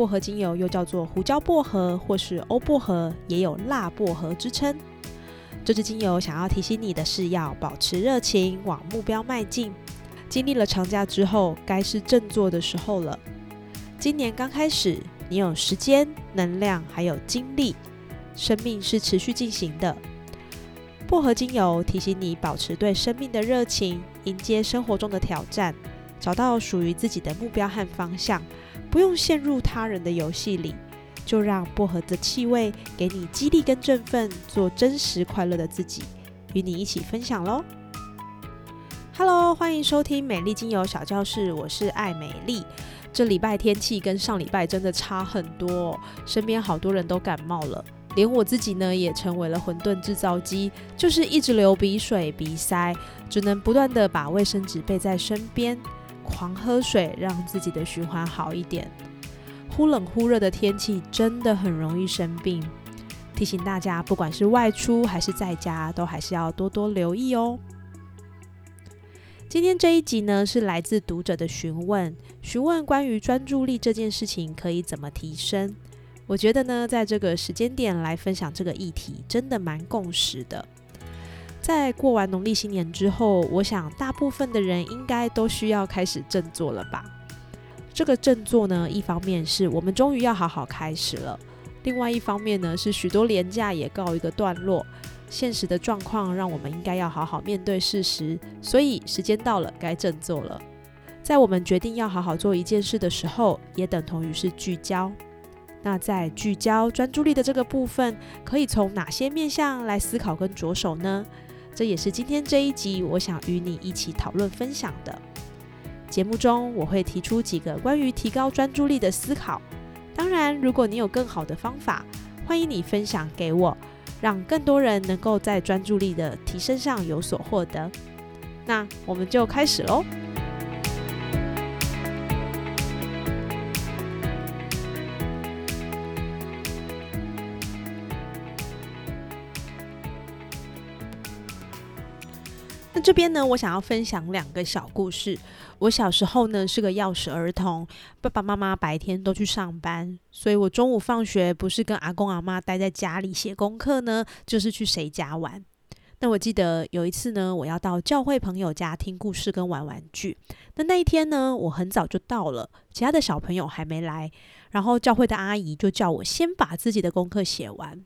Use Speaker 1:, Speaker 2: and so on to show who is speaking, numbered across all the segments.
Speaker 1: 薄荷精油又叫做胡椒薄荷或是欧薄荷，也有辣薄荷之称。这支精油想要提醒你的是，要保持热情，往目标迈进。经历了长假之后，该是振作的时候了。今年刚开始，你有时间、能量还有精力，生命是持续进行的。薄荷精油提醒你保持对生命的热情，迎接生活中的挑战，找到属于自己的目标和方向。不用陷入他人的游戏里，就让薄荷的气味给你激励跟振奋，做真实快乐的自己，与你一起分享喽。Hello，欢迎收听美丽精油小教室，我是爱美丽。这礼拜天气跟上礼拜真的差很多，身边好多人都感冒了，连我自己呢也成为了混沌制造机，就是一直流鼻水、鼻塞，只能不断的把卫生纸备在身边。狂喝水，让自己的循环好一点。忽冷忽热的天气真的很容易生病，提醒大家，不管是外出还是在家，都还是要多多留意哦。今天这一集呢，是来自读者的询问，询问关于专注力这件事情可以怎么提升。我觉得呢，在这个时间点来分享这个议题，真的蛮共识的。在过完农历新年之后，我想大部分的人应该都需要开始振作了吧？这个振作呢，一方面是我们终于要好好开始了，另外一方面呢，是许多廉价也告一个段落。现实的状况让我们应该要好好面对事实，所以时间到了，该振作了。在我们决定要好好做一件事的时候，也等同于是聚焦。那在聚焦专注力的这个部分，可以从哪些面向来思考跟着手呢？这也是今天这一集我想与你一起讨论分享的节目中，我会提出几个关于提高专注力的思考。当然，如果你有更好的方法，欢迎你分享给我，让更多人能够在专注力的提升上有所获得。那我们就开始喽。那这边呢，我想要分享两个小故事。我小时候呢是个钥匙儿童，爸爸妈妈白天都去上班，所以我中午放学不是跟阿公阿妈待在家里写功课呢，就是去谁家玩。那我记得有一次呢，我要到教会朋友家听故事跟玩玩具。那那一天呢，我很早就到了，其他的小朋友还没来，然后教会的阿姨就叫我先把自己的功课写完。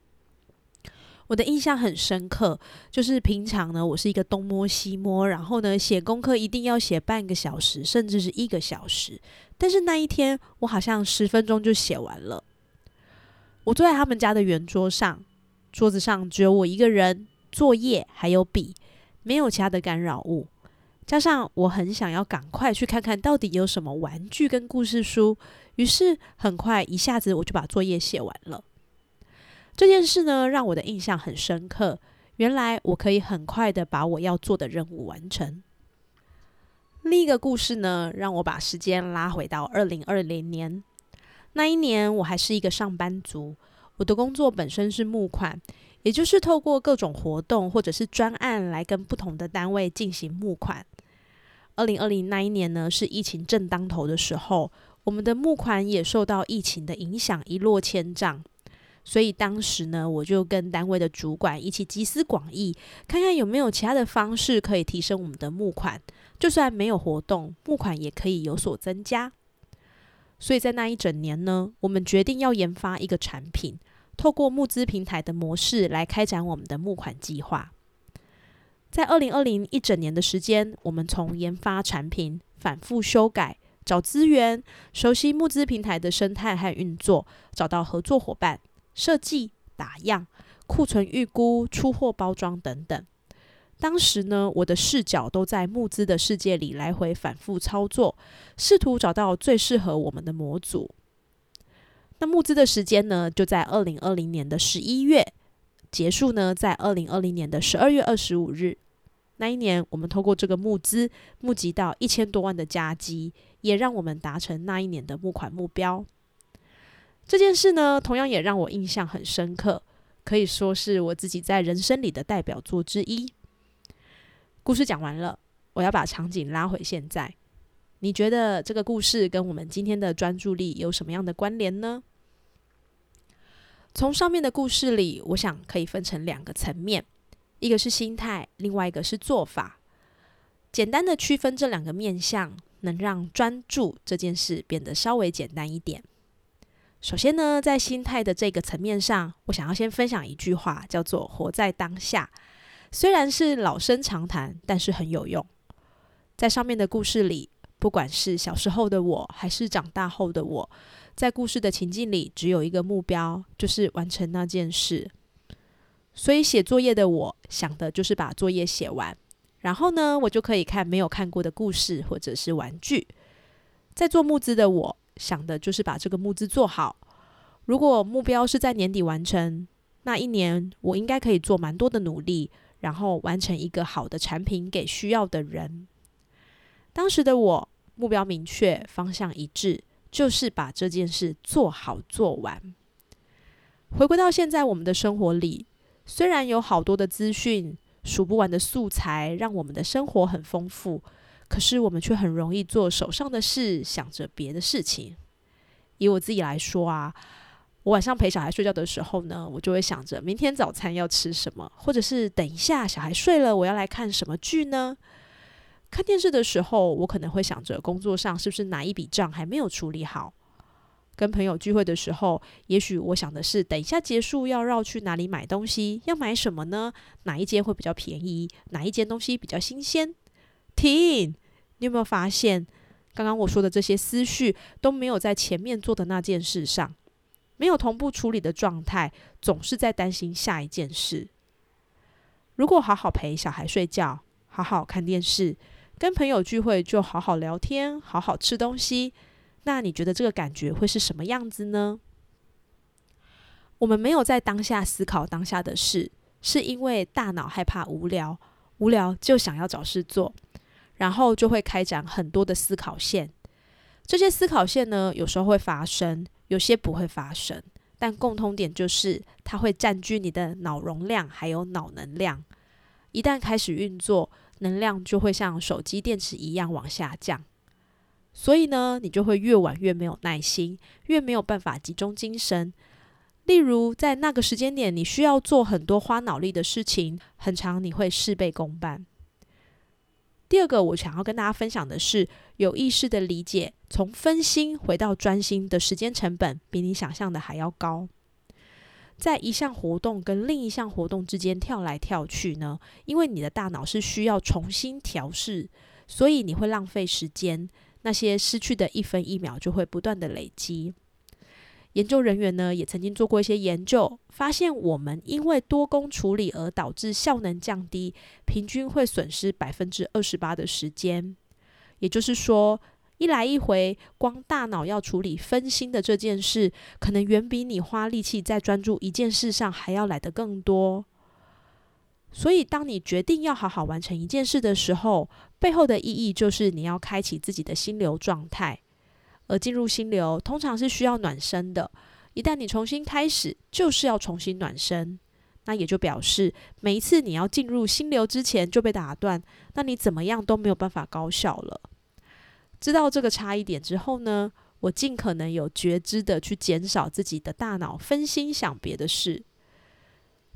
Speaker 1: 我的印象很深刻，就是平常呢，我是一个东摸西摸，然后呢，写功课一定要写半个小时，甚至是一个小时。但是那一天，我好像十分钟就写完了。我坐在他们家的圆桌上，桌子上只有我一个人，作业还有笔，没有其他的干扰物。加上我很想要赶快去看看到底有什么玩具跟故事书，于是很快一下子我就把作业写完了。这件事呢，让我的印象很深刻。原来我可以很快的把我要做的任务完成。另一个故事呢，让我把时间拉回到二零二零年。那一年，我还是一个上班族，我的工作本身是募款，也就是透过各种活动或者是专案来跟不同的单位进行募款。二零二零那一年呢，是疫情正当头的时候，我们的募款也受到疫情的影响，一落千丈。所以当时呢，我就跟单位的主管一起集思广益，看看有没有其他的方式可以提升我们的募款。就算没有活动，募款也可以有所增加。所以在那一整年呢，我们决定要研发一个产品，透过募资平台的模式来开展我们的募款计划。在二零二零一整年的时间，我们从研发产品、反复修改、找资源、熟悉募资平台的生态和运作，找到合作伙伴。设计、打样、库存预估、出货包装等等。当时呢，我的视角都在募资的世界里来回反复操作，试图找到最适合我们的模组。那募资的时间呢，就在二零二零年的十一月结束呢，在二零二零年的十二月二十五日。那一年，我们透过这个募资募集到一千多万的加基，也让我们达成那一年的募款目标。这件事呢，同样也让我印象很深刻，可以说是我自己在人生里的代表作之一。故事讲完了，我要把场景拉回现在。你觉得这个故事跟我们今天的专注力有什么样的关联呢？从上面的故事里，我想可以分成两个层面，一个是心态，另外一个是做法。简单的区分这两个面向，能让专注这件事变得稍微简单一点。首先呢，在心态的这个层面上，我想要先分享一句话，叫做“活在当下”。虽然是老生常谈，但是很有用。在上面的故事里。不管是小时候的我，还是长大后的我，在故事的情境里，只有一个目标，就是完成那件事。所以写作业的我想的就是把作业写完，然后呢，我就可以看没有看过的故事或者是玩具。在做木子的我想的就是把这个募资做好。如果目标是在年底完成，那一年我应该可以做蛮多的努力，然后完成一个好的产品给需要的人。当时的我。目标明确，方向一致，就是把这件事做好做完。回归到现在，我们的生活里，虽然有好多的资讯、数不完的素材，让我们的生活很丰富，可是我们却很容易做手上的事，想着别的事情。以我自己来说啊，我晚上陪小孩睡觉的时候呢，我就会想着明天早餐要吃什么，或者是等一下小孩睡了，我要来看什么剧呢？看电视的时候，我可能会想着工作上是不是哪一笔账还没有处理好；跟朋友聚会的时候，也许我想的是等一下结束要绕去哪里买东西，要买什么呢？哪一间会比较便宜？哪一间东西比较新鲜？停！你有没有发现，刚刚我说的这些思绪都没有在前面做的那件事上，没有同步处理的状态，总是在担心下一件事。如果好好陪小孩睡觉，好好看电视。跟朋友聚会就好好聊天，好好吃东西。那你觉得这个感觉会是什么样子呢？我们没有在当下思考当下的事，是因为大脑害怕无聊，无聊就想要找事做，然后就会开展很多的思考线。这些思考线呢，有时候会发生，有些不会发生，但共通点就是它会占据你的脑容量还有脑能量。一旦开始运作。能量就会像手机电池一样往下降，所以呢，你就会越晚越没有耐心，越没有办法集中精神。例如，在那个时间点，你需要做很多花脑力的事情，很长你会事倍功半。第二个，我想要跟大家分享的是，有意识的理解，从分心回到专心的时间成本，比你想象的还要高。在一项活动跟另一项活动之间跳来跳去呢？因为你的大脑是需要重新调试，所以你会浪费时间。那些失去的一分一秒就会不断的累积。研究人员呢也曾经做过一些研究，发现我们因为多工处理而导致效能降低，平均会损失百分之二十八的时间。也就是说。一来一回，光大脑要处理分心的这件事，可能远比你花力气在专注一件事上还要来得更多。所以，当你决定要好好完成一件事的时候，背后的意义就是你要开启自己的心流状态。而进入心流，通常是需要暖身的。一旦你重新开始，就是要重新暖身。那也就表示，每一次你要进入心流之前就被打断，那你怎么样都没有办法高效了。知道这个差异点之后呢，我尽可能有觉知的去减少自己的大脑分心想别的事。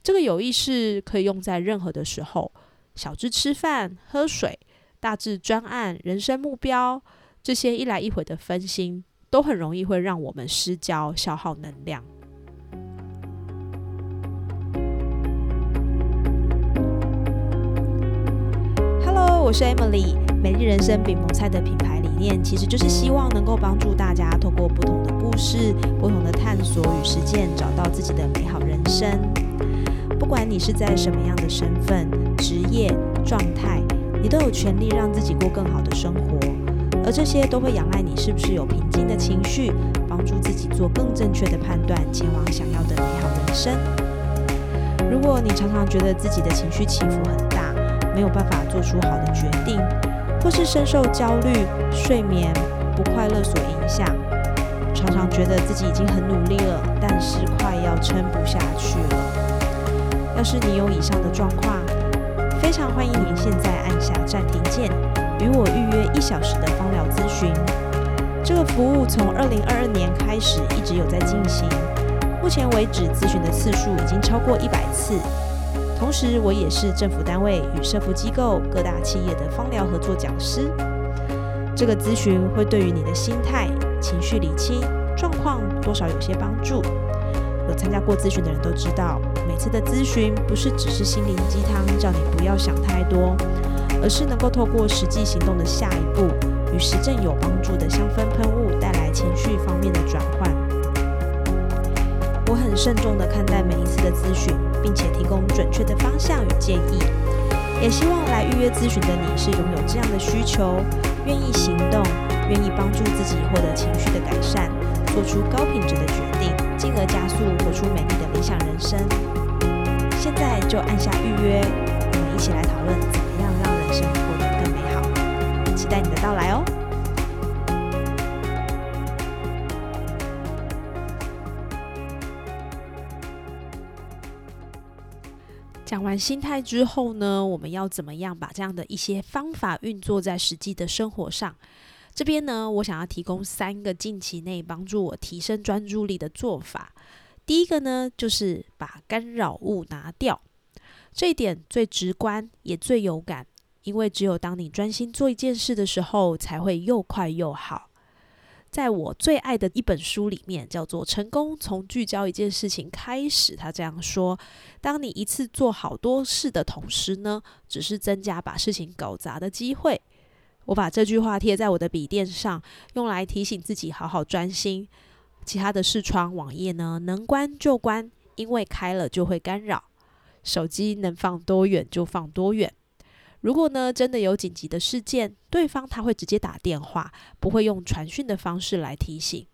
Speaker 1: 这个有意识可以用在任何的时候，小至吃饭喝水，大至专案人生目标，这些一来一回的分心，都很容易会让我们失焦，消耗能量。Hello，我是 Emily。美丽人生饼萌菜的品牌理念，其实就是希望能够帮助大家透过不同的故事、不同的探索与实践，找到自己的美好人生。不管你是在什么样的身份、职业状态，你都有权利让自己过更好的生活。而这些都会仰赖你是不是有平静的情绪，帮助自己做更正确的判断，前往想要的美好人生。如果你常常觉得自己的情绪起伏很大，没有办法做出好的决定，或是深受焦虑、睡眠不快乐所影响，常常觉得自己已经很努力了，但是快要撑不下去了。要是你有以上的状况，非常欢迎你现在按下暂停键，与我预约一小时的芳疗咨询。这个服务从二零二二年开始一直有在进行，目前为止咨询的次数已经超过一百次。同时，我也是政府单位与社福机构、各大企业的芳疗合作讲师。这个咨询会对于你的心态、情绪理清状况多少有些帮助。有参加过咨询的人都知道，每次的咨询不是只是心灵鸡汤，叫你不要想太多，而是能够透过实际行动的下一步，与实证有帮助的香氛喷雾带来情绪方面的转换。我很慎重的看待每一次的咨询，并且提供准确的方向与建议。也希望来预约咨询的你是拥有这样的需求，愿意行动，愿意帮助自己获得情绪的改善，做出高品质的决定，进而加速活出美丽的理想人生。现在就按下预约，我们一起来讨论生活得更美好。期待你的到来哦！讲完心态之后呢，我们要怎么样把这样的一些方法运作在实际的生活上？这边呢，我想要提供三个近期内帮助我提升专注力的做法。第一个呢，就是把干扰物拿掉，这一点最直观也最有感，因为只有当你专心做一件事的时候，才会又快又好。在我最爱的一本书里面，叫做《成功从聚焦一件事情开始》。他这样说：，当你一次做好多事的同时呢，只是增加把事情搞砸的机会。我把这句话贴在我的笔电上，用来提醒自己好好专心。其他的视窗、网页呢，能关就关，因为开了就会干扰。手机能放多远就放多远。如果呢，真的有紧急的事件，对方他会直接打电话，不会用传讯的方式来提醒。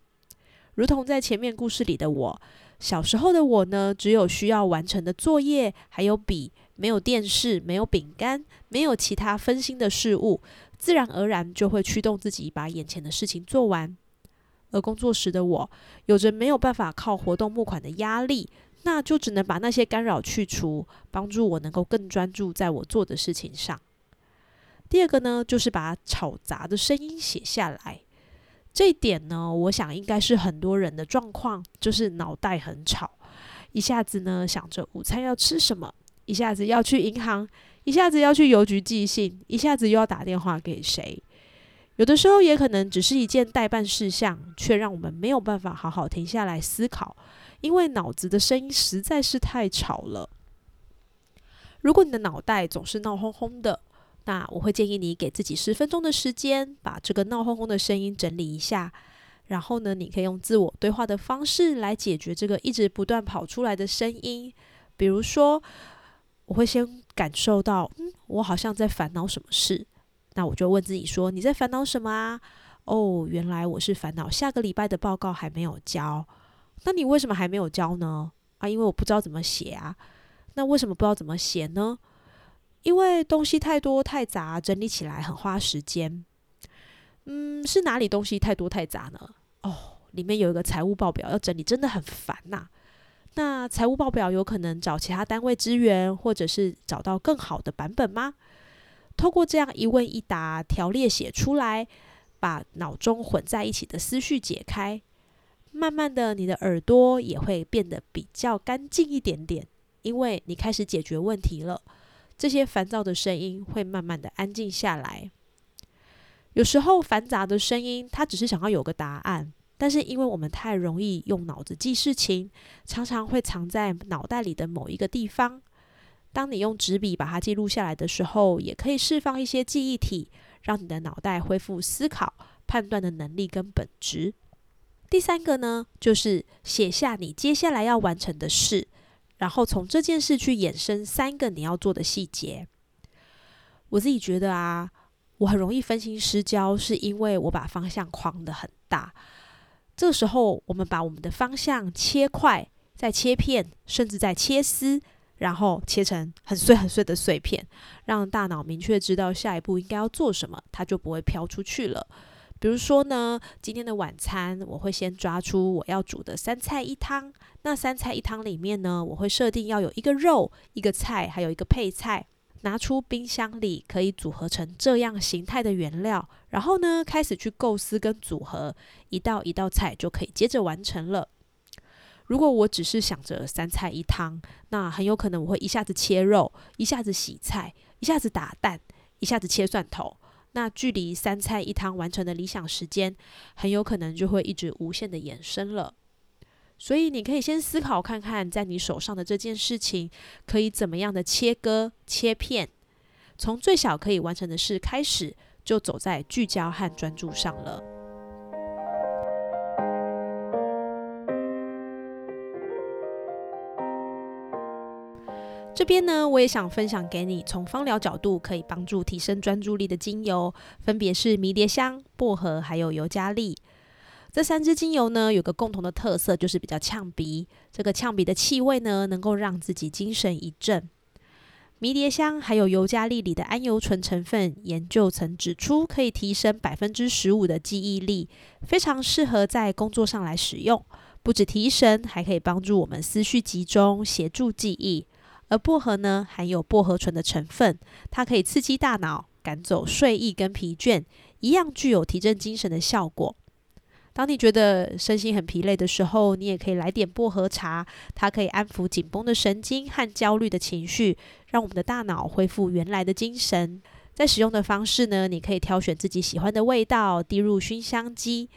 Speaker 1: 如同在前面故事里的我，小时候的我呢，只有需要完成的作业，还有笔，没有电视，没有饼干，没有其他分心的事物，自然而然就会驱动自己把眼前的事情做完。而工作时的我，有着没有办法靠活动募款的压力。那就只能把那些干扰去除，帮助我能够更专注在我做的事情上。第二个呢，就是把吵杂的声音写下来。这一点呢，我想应该是很多人的状况，就是脑袋很吵，一下子呢想着午餐要吃什么，一下子要去银行，一下子要去邮局寄信，一下子又要打电话给谁。有的时候也可能只是一件代办事项，却让我们没有办法好好停下来思考。因为脑子的声音实在是太吵了。如果你的脑袋总是闹哄哄的，那我会建议你给自己十分钟的时间，把这个闹哄哄的声音整理一下。然后呢，你可以用自我对话的方式来解决这个一直不断跑出来的声音。比如说，我会先感受到，嗯，我好像在烦恼什么事。那我就问自己说：“你在烦恼什么啊？”哦，原来我是烦恼下个礼拜的报告还没有交。那你为什么还没有交呢？啊，因为我不知道怎么写啊。那为什么不知道怎么写呢？因为东西太多太杂，整理起来很花时间。嗯，是哪里东西太多太杂呢？哦，里面有一个财务报表要整理，真的很烦呐。那财务报表有可能找其他单位支援，或者是找到更好的版本吗？透过这样一问一答，条列写出来，把脑中混在一起的思绪解开。慢慢的，你的耳朵也会变得比较干净一点点，因为你开始解决问题了。这些烦躁的声音会慢慢的安静下来。有时候繁杂的声音，它只是想要有个答案，但是因为我们太容易用脑子记事情，常常会藏在脑袋里的某一个地方。当你用纸笔把它记录下来的时候，也可以释放一些记忆体，让你的脑袋恢复思考、判断的能力跟本质。第三个呢，就是写下你接下来要完成的事，然后从这件事去衍生三个你要做的细节。我自己觉得啊，我很容易分心失焦，是因为我把方向框的很大。这个时候，我们把我们的方向切块、再切片，甚至再切丝，然后切成很碎很碎的碎片，让大脑明确知道下一步应该要做什么，它就不会飘出去了。比如说呢，今天的晚餐我会先抓出我要煮的三菜一汤。那三菜一汤里面呢，我会设定要有一个肉、一个菜，还有一个配菜。拿出冰箱里可以组合成这样形态的原料，然后呢，开始去构思跟组合，一道一道菜就可以接着完成了。如果我只是想着三菜一汤，那很有可能我会一下子切肉，一下子洗菜，一下子打蛋，一下子切蒜头。那距离三菜一汤完成的理想时间，很有可能就会一直无限的延伸了。所以你可以先思考看看，在你手上的这件事情，可以怎么样的切割、切片，从最小可以完成的事开始，就走在聚焦和专注上了。这边呢，我也想分享给你，从芳疗角度可以帮助提升专注力的精油，分别是迷迭香、薄荷还有尤加利。这三支精油呢，有个共同的特色，就是比较呛鼻。这个呛鼻的气味呢，能够让自己精神一振。迷迭香还有尤加利里的桉油醇成分，研究曾指出可以提升百分之十五的记忆力，非常适合在工作上来使用。不止提神，还可以帮助我们思绪集中，协助记忆。而薄荷呢，含有薄荷醇的成分，它可以刺激大脑，赶走睡意跟疲倦，一样具有提振精神的效果。当你觉得身心很疲累的时候，你也可以来点薄荷茶，它可以安抚紧绷的神经和焦虑的情绪，让我们的大脑恢复原来的精神。在使用的方式呢，你可以挑选自己喜欢的味道，滴入熏香机，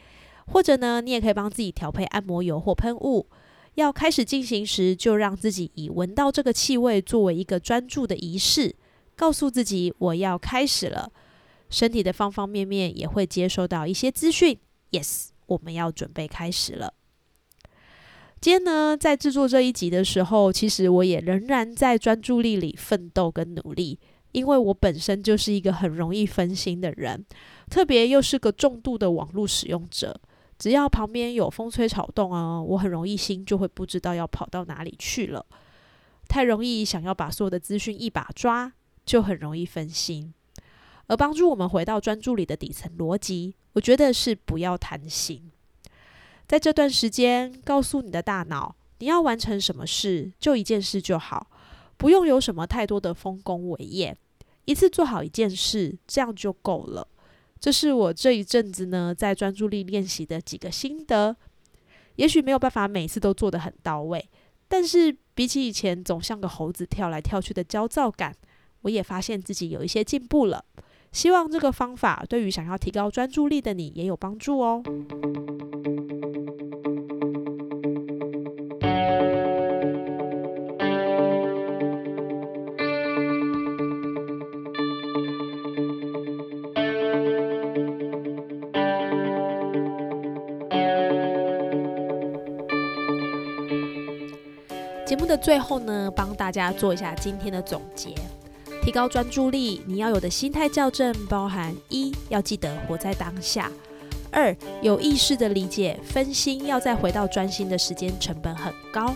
Speaker 1: 或者呢，你也可以帮自己调配按摩油或喷雾。要开始进行时，就让自己以闻到这个气味作为一个专注的仪式，告诉自己我要开始了。身体的方方面面也会接收到一些资讯。Yes，我们要准备开始了。今天呢，在制作这一集的时候，其实我也仍然在专注力里奋斗跟努力，因为我本身就是一个很容易分心的人，特别又是个重度的网络使用者。只要旁边有风吹草动啊，我很容易心就会不知道要跑到哪里去了。太容易想要把所有的资讯一把抓，就很容易分心。而帮助我们回到专注里的底层逻辑，我觉得是不要贪心。在这段时间，告诉你的大脑，你要完成什么事，就一件事就好，不用有什么太多的丰功伟业，一次做好一件事，这样就够了。这是我这一阵子呢，在专注力练习的几个心得。也许没有办法每次都做得很到位，但是比起以前总像个猴子跳来跳去的焦躁感，我也发现自己有一些进步了。希望这个方法对于想要提高专注力的你也有帮助哦。的最后呢，帮大家做一下今天的总结。提高专注力，你要有的心态校正包含：一要记得活在当下；二有意识的理解分心要再回到专心的时间成本很高。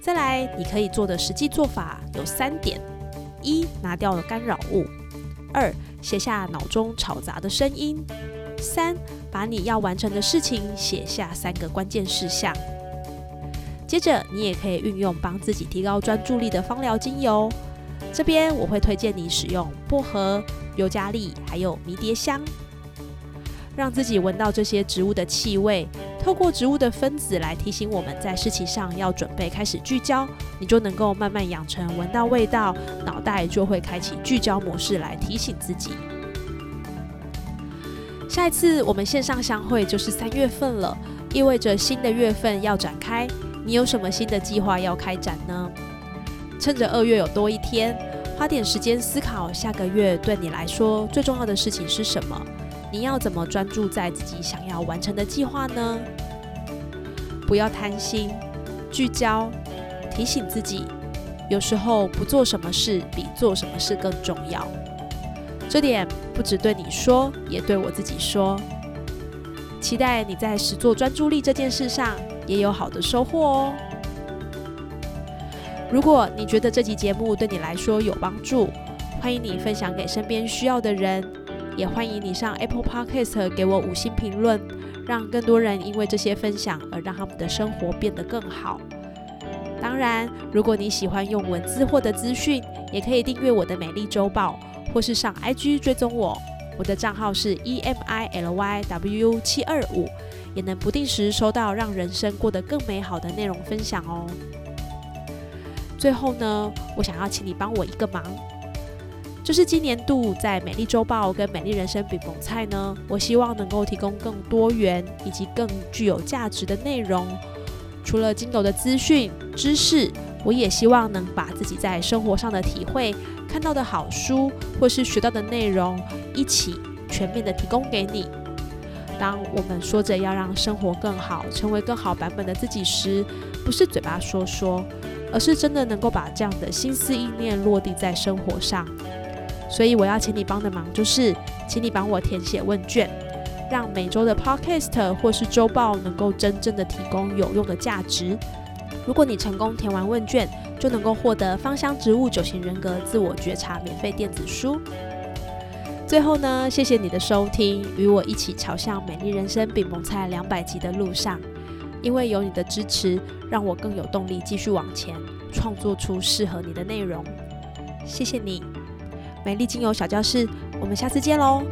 Speaker 1: 再来，你可以做的实际做法有三点：一拿掉了干扰物；二写下脑中吵杂的声音；三把你要完成的事情写下三个关键事项。接着，你也可以运用帮自己提高专注力的芳疗精油。这边我会推荐你使用薄荷、尤加利还有迷迭香，让自己闻到这些植物的气味，透过植物的分子来提醒我们在事情上要准备开始聚焦，你就能够慢慢养成闻到味道，脑袋就会开启聚焦模式来提醒自己。下一次我们线上相会就是三月份了，意味着新的月份要展开。你有什么新的计划要开展呢？趁着二月有多一天，花点时间思考下个月对你来说最重要的事情是什么？你要怎么专注在自己想要完成的计划呢？不要贪心，聚焦，提醒自己，有时候不做什么事比做什么事更重要。这点不只对你说，也对我自己说。期待你在实做专注力这件事上也有好的收获哦。如果你觉得这集节目对你来说有帮助，欢迎你分享给身边需要的人，也欢迎你上 Apple Podcast 给我五星评论，让更多人因为这些分享而让他们的生活变得更好。当然，如果你喜欢用文字获得资讯，也可以订阅我的美丽周报，或是上 IG 追踪我。我的账号是 E M I L Y W 七二五，也能不定时收到让人生过得更美好的内容分享哦。最后呢，我想要请你帮我一个忙，就是今年度在美丽周报跟美丽人生饼蒙菜呢，我希望能够提供更多元以及更具有价值的内容。除了精斗的资讯知识，我也希望能把自己在生活上的体会、看到的好书或是学到的内容，一起全面的提供给你。当我们说着要让生活更好，成为更好版本的自己时，不是嘴巴说说，而是真的能够把这样的心思意念落地在生活上。所以我要请你帮的忙就是，请你帮我填写问卷。让每周的 Podcast 或是周报能够真正的提供有用的价值。如果你成功填完问卷，就能够获得芳香植物九型人格自我觉察免费电子书。最后呢，谢谢你的收听，与我一起朝向美丽人生比蒙菜两百集的路上。因为有你的支持，让我更有动力继续往前，创作出适合你的内容。谢谢你，美丽精油小教室，我们下次见喽。